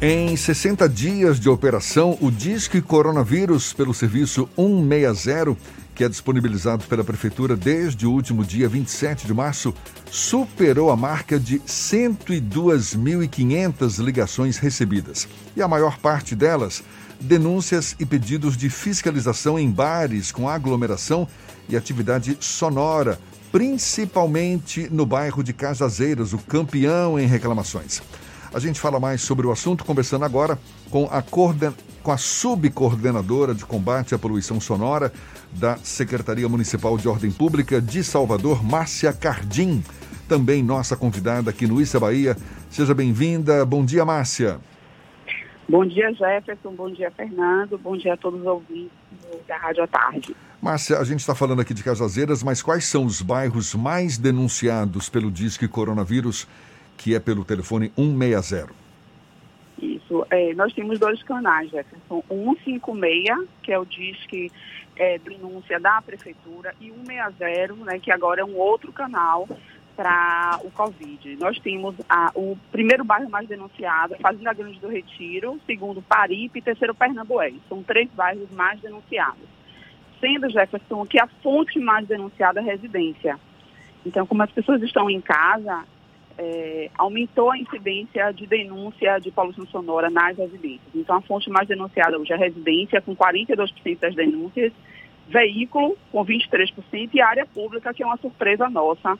Em 60 dias de operação, o Disque Coronavírus pelo serviço 160, que é disponibilizado pela Prefeitura desde o último dia 27 de março, superou a marca de 102.500 ligações recebidas. E a maior parte delas, denúncias e pedidos de fiscalização em bares com aglomeração e atividade sonora, principalmente no bairro de Cajazeiras, o campeão em reclamações. A gente fala mais sobre o assunto conversando agora com a, coorden... com a subcoordenadora de combate à poluição sonora da Secretaria Municipal de Ordem Pública de Salvador, Márcia Cardim, também nossa convidada aqui no Issa Bahia. Seja bem-vinda. Bom dia, Márcia. Bom dia, Jefferson. Bom dia, Fernando. Bom dia a todos os ouvintes da Rádio à Tarde. Márcia, a gente está falando aqui de Cajazeiras, mas quais são os bairros mais denunciados pelo Disque Coronavírus que é pelo telefone 160. Isso. É, nós temos dois canais, Jefferson. 156, que é o Disque é, Denúncia da Prefeitura, e 160, né, que agora é um outro canal para o Covid. Nós temos a, o primeiro bairro mais denunciado, Fazenda Grande do Retiro, segundo Paripe e terceiro Pernambués. São três bairros mais denunciados. Sendo, Jefferson, que a fonte mais denunciada é a residência. Então, como as pessoas estão em casa, é, aumentou a incidência de denúncia de poluição sonora nas residências. Então, a fonte mais denunciada hoje é residência, com 42% das denúncias, veículo, com 23%, e área pública, que é uma surpresa nossa.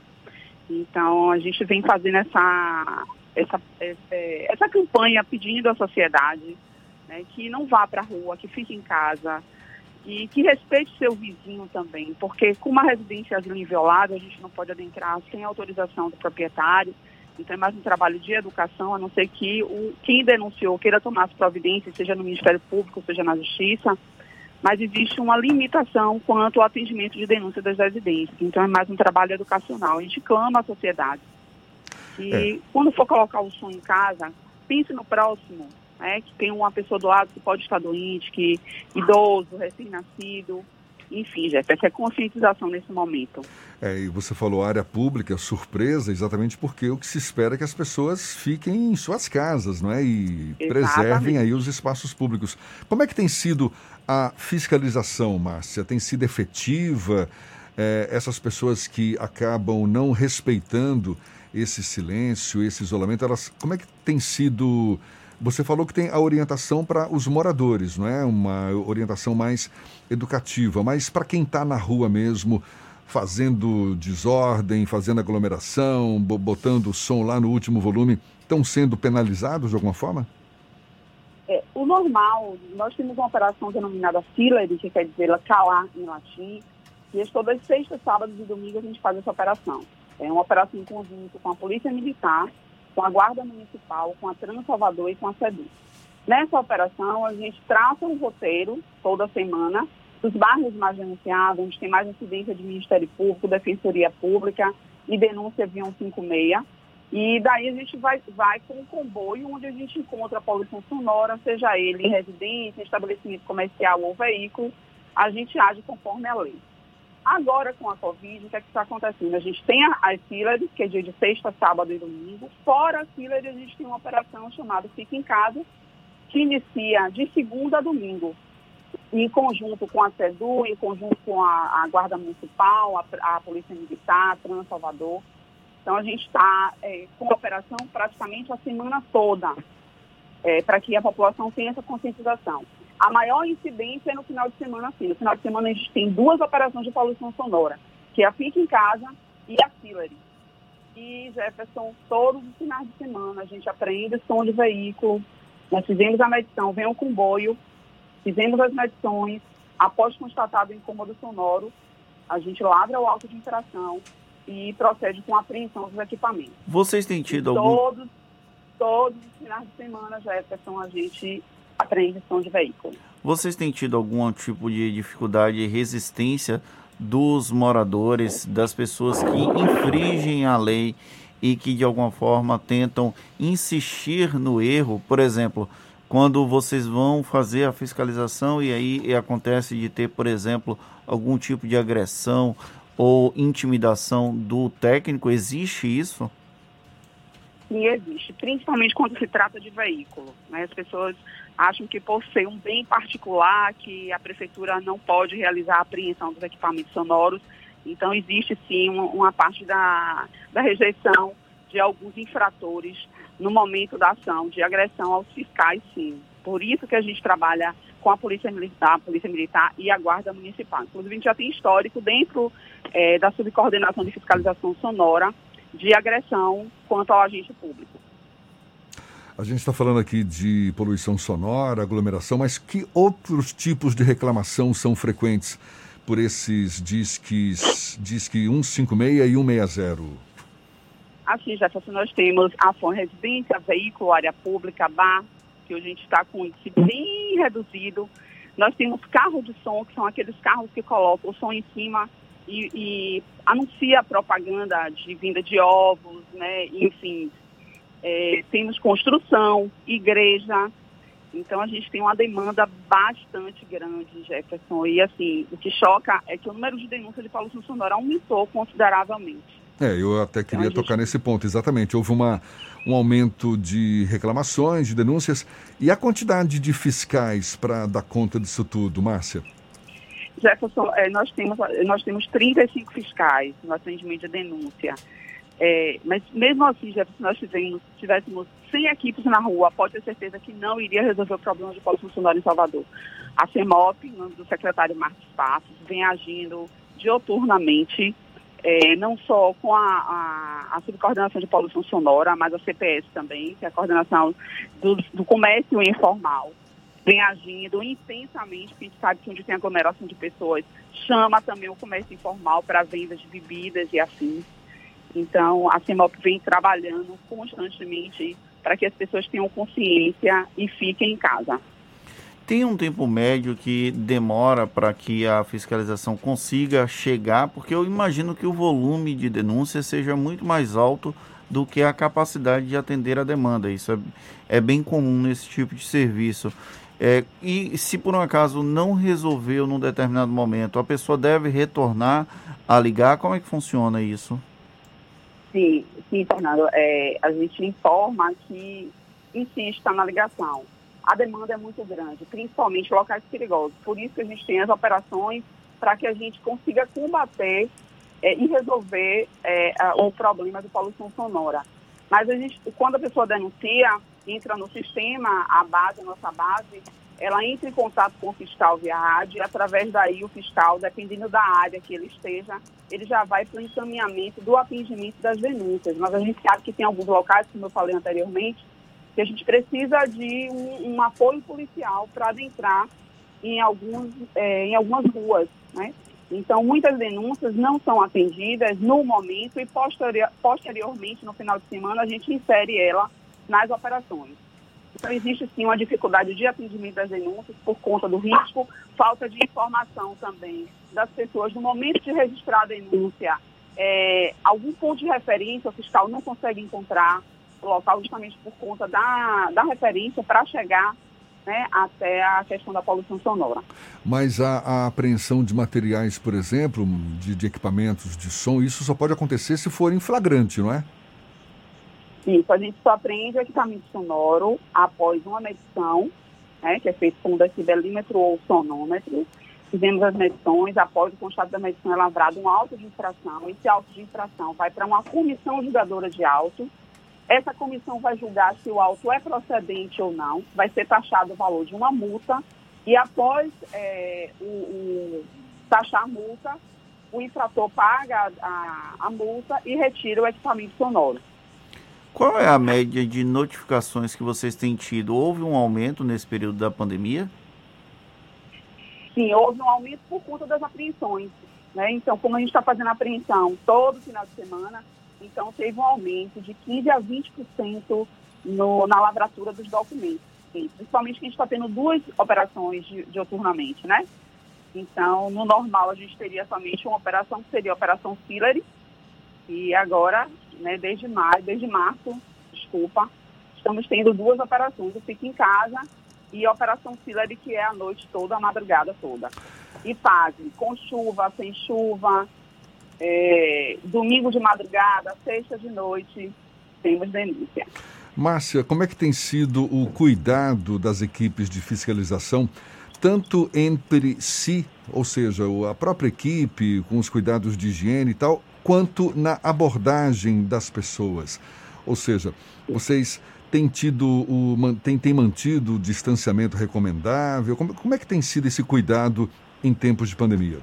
Então, a gente vem fazendo essa, essa, essa, essa campanha pedindo à sociedade né, que não vá para a rua, que fique em casa, e que respeite seu vizinho também, porque com uma residência inviolada, a gente não pode adentrar sem autorização do proprietário. Então é mais um trabalho de educação, a não ser que o, quem denunciou queira tomar as providências, seja no Ministério Público, seja na Justiça, mas existe uma limitação quanto ao atendimento de denúncia das residências. Então é mais um trabalho educacional. A gente clama à sociedade. E é. quando for colocar o som em casa, pense no próximo, né, que tem uma pessoa do lado que pode estar doente, que idoso, recém-nascido, enfim, essa é conscientização nesse momento. É, e você falou área pública, surpresa, exatamente porque o que se espera é que as pessoas fiquem em suas casas, não é? E exatamente. preservem aí os espaços públicos. Como é que tem sido a fiscalização, Márcia? Tem sido efetiva? É, essas pessoas que acabam não respeitando esse silêncio, esse isolamento, elas, como é que tem sido você falou que tem a orientação para os moradores, não é? Uma orientação mais educativa, mas para quem está na rua mesmo, fazendo desordem, fazendo aglomeração, botando o som lá no último volume, estão sendo penalizados de alguma forma? É, o normal, nós temos uma operação denominada Fillery, que quer dizer calar em latim, e todas sextas, sábados e domingos a gente faz essa operação. É uma operação em conjunto com a Polícia Militar, com a Guarda Municipal, com a Trans Salvador e com a SEDU. Nessa operação, a gente traça um roteiro toda semana dos bairros mais denunciados, onde tem mais incidência de Ministério Público, Defensoria Pública e denúncia via 156. E daí a gente vai, vai com um comboio onde a gente encontra a poluição sonora, seja ele em residência, estabelecimento comercial ou veículo, a gente age conforme a lei. Agora, com a Covid, o que é está acontecendo? A gente tem as Hillary, que é dia de sexta, sábado e domingo. Fora as Hillary, a gente tem uma operação chamada Fica em Casa, que inicia de segunda a domingo, em conjunto com a SEDU, em conjunto com a, a Guarda Municipal, a, a, Polícia Militar, a Trans Salvador. Então, a gente está é, com a operação praticamente a semana toda, é, para que a população tenha essa conscientização. A maior incidência é no final de semana, sim. No final de semana a gente tem duas operações de poluição sonora, que é a Fica em Casa e a Hillary. E, Jefferson, todos os finais de semana a gente aprende som de veículo, nós fizemos a medição, vem o comboio, fizemos as medições, após constatado o incômodo sonoro, a gente lavra o auto de interação e procede com a apreensão dos equipamentos. Vocês têm tido algum... Todos, todos os finais de semana, Jefferson, a gente apreensão de veículo. Vocês têm tido algum tipo de dificuldade e resistência dos moradores, das pessoas que infringem a lei e que de alguma forma tentam insistir no erro? Por exemplo, quando vocês vão fazer a fiscalização e aí acontece de ter, por exemplo, algum tipo de agressão ou intimidação do técnico, existe isso? Sim, existe, principalmente quando se trata de veículo. Né? As pessoas acham que por ser um bem particular, que a prefeitura não pode realizar a apreensão dos equipamentos sonoros. Então, existe sim uma, parte da, da rejeição de alguns infratores no momento da ação de agressão aos fiscais, sim. Por isso que a gente trabalha com a Polícia Militar, a Polícia Militar e a Guarda Municipal. Inclusive, a gente já tem histórico dentro é, da Subcoordenação de Fiscalização Sonora de agressão quanto ao agente público. A gente está falando aqui de poluição sonora, aglomeração, mas que outros tipos de reclamação são frequentes por esses disques, disque 156 e 160? Assim, Jefferson, nós temos a FON Residência, veículo, área pública, bar, que a gente está com índice bem reduzido. Nós temos carros de som, que são aqueles carros que colocam o som em cima e, e anuncia propaganda de vinda de ovos, né? Enfim, é, temos construção, igreja. Então a gente tem uma demanda bastante grande, Jefferson. E assim, o que choca é que o número de denúncias de poluição sonora aumentou consideravelmente. É, eu até então, queria então, tocar gente... nesse ponto, exatamente. Houve uma, um aumento de reclamações, de denúncias. E a quantidade de fiscais para dar conta disso tudo, Márcia? Jefferson, é, nós, temos, nós temos 35 fiscais no atendimento de denúncia. É, mas mesmo assim, Jefferson, se nós tivéssemos, tivéssemos 100 equipes na rua, pode ter certeza que não iria resolver o problema de poluição sonora em Salvador. A CEMOP, do secretário Marcos Passos, vem agindo dioturnamente, é, não só com a, a, a, subcoordenação de poluição sonora, mas a CPS também, que é a coordenação do, do comércio informal vem agindo intensamente, porque a gente sabe que onde tem aglomeração de pessoas, chama também o comércio informal para venda de bebidas e assim. Então, a CEMOP vem trabalhando constantemente para que as pessoas tenham consciência e fiquem em casa. Tem um tempo médio que demora para que a fiscalização consiga chegar, porque eu imagino que o volume de denúncias seja muito mais alto do que a capacidade de atender a demanda. Isso é, é bem comum nesse tipo de serviço. É, e se por um acaso não resolveu num determinado momento, a pessoa deve retornar a ligar? Como é que funciona isso? Sim, sim, Fernando. É, a gente informa que insiste na ligação. A demanda é muito grande, principalmente locais perigosos. Por isso que a gente tem as operações para que a gente consiga combater é, e resolver é, o problema de poluição sonora. Mas a gente, quando a pessoa denuncia, entra no sistema, a base, a nossa base, ela entra em contato com o fiscal via rádio e através daí o fiscal, dependendo da área que ele esteja, ele já vai para o encaminhamento do atendimento das denúncias. Mas a gente sabe que tem alguns locais, como eu falei anteriormente, que a gente precisa de um, um apoio policial para adentrar em, alguns, é, em algumas ruas, né? Então, muitas denúncias não são atendidas no momento e posterior, posteriormente, no final de semana, a gente insere ela nas operações. Então, existe sim uma dificuldade de atendimento das denúncias por conta do risco, falta de informação também das pessoas no momento de registrar a denúncia. É, algum ponto de referência o fiscal não consegue encontrar o local justamente por conta da, da referência para chegar né, até a questão da poluição sonora. Mas a, a apreensão de materiais, por exemplo, de, de equipamentos de som, isso só pode acontecer se for em flagrante, não é? Isso, a gente só aprende equipamento sonoro após uma medição, né, que é feita com decibelímetro ou sonômetro. Fizemos as medições, após o constato da medição é lavrado um auto de infração. Esse auto de infração vai para uma comissão julgadora de auto. Essa comissão vai julgar se o auto é procedente ou não. Vai ser taxado o valor de uma multa. E após é, o, o, taxar a multa, o infrator paga a, a multa e retira o equipamento sonoro. Qual é a média de notificações que vocês têm tido? Houve um aumento nesse período da pandemia? Sim, houve um aumento por conta das apreensões. Né? Então, como a gente está fazendo apreensão todo final de semana, então teve um aumento de 15% a 20% no, na lavratura dos documentos. Sim, principalmente que a gente está tendo duas operações de, dioturnamente, né? Então, no normal, a gente teria somente uma operação, que seria a Operação Fillery, e agora né, desde maio, desde março, desculpa, estamos tendo duas operações, o Fica em Casa e a Operação Celery, que é a noite toda, a madrugada toda. E fazem com chuva, sem chuva, é, domingo de madrugada, sexta de noite, temos denúncia. Márcia, como é que tem sido o cuidado das equipes de fiscalização, tanto entre si, ou seja, a própria equipe, com os cuidados de higiene e tal, quanto na abordagem das pessoas? Ou seja, vocês têm tido o têm, têm mantido o distanciamento recomendável? Como, como é que tem sido esse cuidado em tempos de pandemia?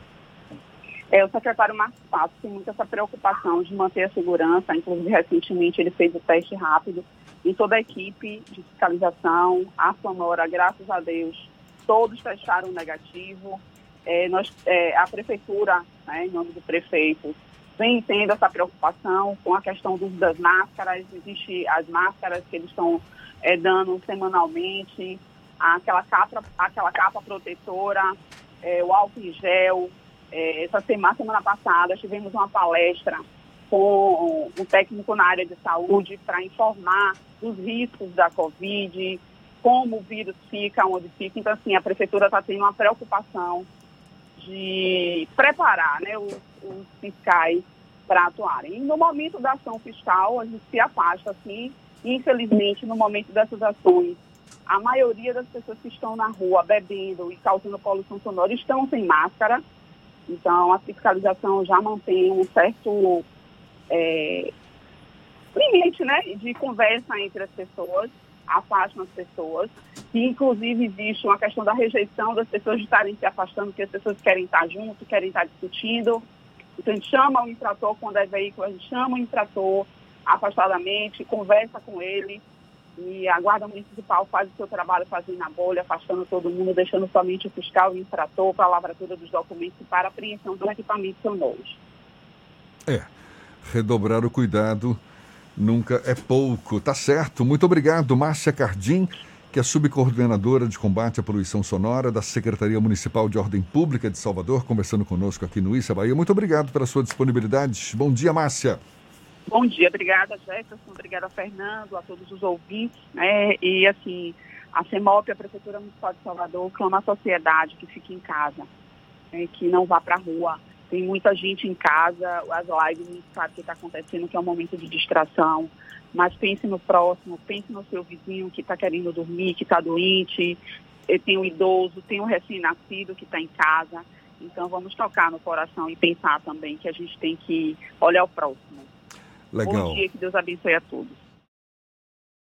É, o secretário Marcos Passo tem muita essa preocupação de manter a segurança, inclusive recentemente ele fez o teste rápido em toda a equipe de fiscalização, a Sonora, graças a Deus, todos fecharam negativo. É, nós, é, a prefeitura, né, em nome do prefeito, vem tendo essa preocupação com a questão do das máscaras. Existem as máscaras que eles estão é, dando semanalmente, aquela capa, aquela capa protetora, é, o álcool em gel. É, essa semana, semana passada tivemos uma palestra com um técnico na área de saúde para informar dos riscos da Covid, como o vírus fica, onde fica. Então, assim, a prefeitura está tendo uma preocupação de preparar né, os, os fiscais para atuarem. E no momento da ação fiscal, a gente se afasta, assim, infelizmente, no momento dessas ações, a maioria das pessoas que estão na rua bebendo e causando poluição sonora estão sem máscara. Então, a fiscalização já mantém um certo é, limite né, de conversa entre as pessoas, afastam as pessoas. E, inclusive, existe uma questão da rejeição das pessoas de estarem se afastando, porque as pessoas querem estar junto, querem estar discutindo. Então, a gente chama o infrator, quando é veículo, a gente chama o infrator afastadamente, conversa com ele, e a Guarda Municipal faz o seu trabalho fazendo a bolha, afastando todo mundo, deixando somente o fiscal e o infrator para a lavratura dos documentos e para a apreensão dos equipamentos sonoros. É, redobrar o cuidado nunca é pouco. Tá certo. Muito obrigado, Márcia Cardim, que é subcoordenadora de combate à poluição sonora da Secretaria Municipal de Ordem Pública de Salvador, conversando conosco aqui no Issa Bahia. Muito obrigado pela sua disponibilidade. Bom dia, Márcia. Bom dia, obrigada, Jefferson, obrigada, Fernando, a todos os ouvintes. Né? E, assim, a CEMOP, a Prefeitura Municipal de Salvador, clama à sociedade que fique em casa, né? que não vá para a rua. Tem muita gente em casa, as lives não sabe o que está acontecendo, que é um momento de distração. Mas pense no próximo, pense no seu vizinho que está querendo dormir, que está doente, tem um idoso, tem um recém-nascido que está em casa. Então vamos tocar no coração e pensar também que a gente tem que olhar o próximo. Legal. Bom dia, que Deus abençoe a todos.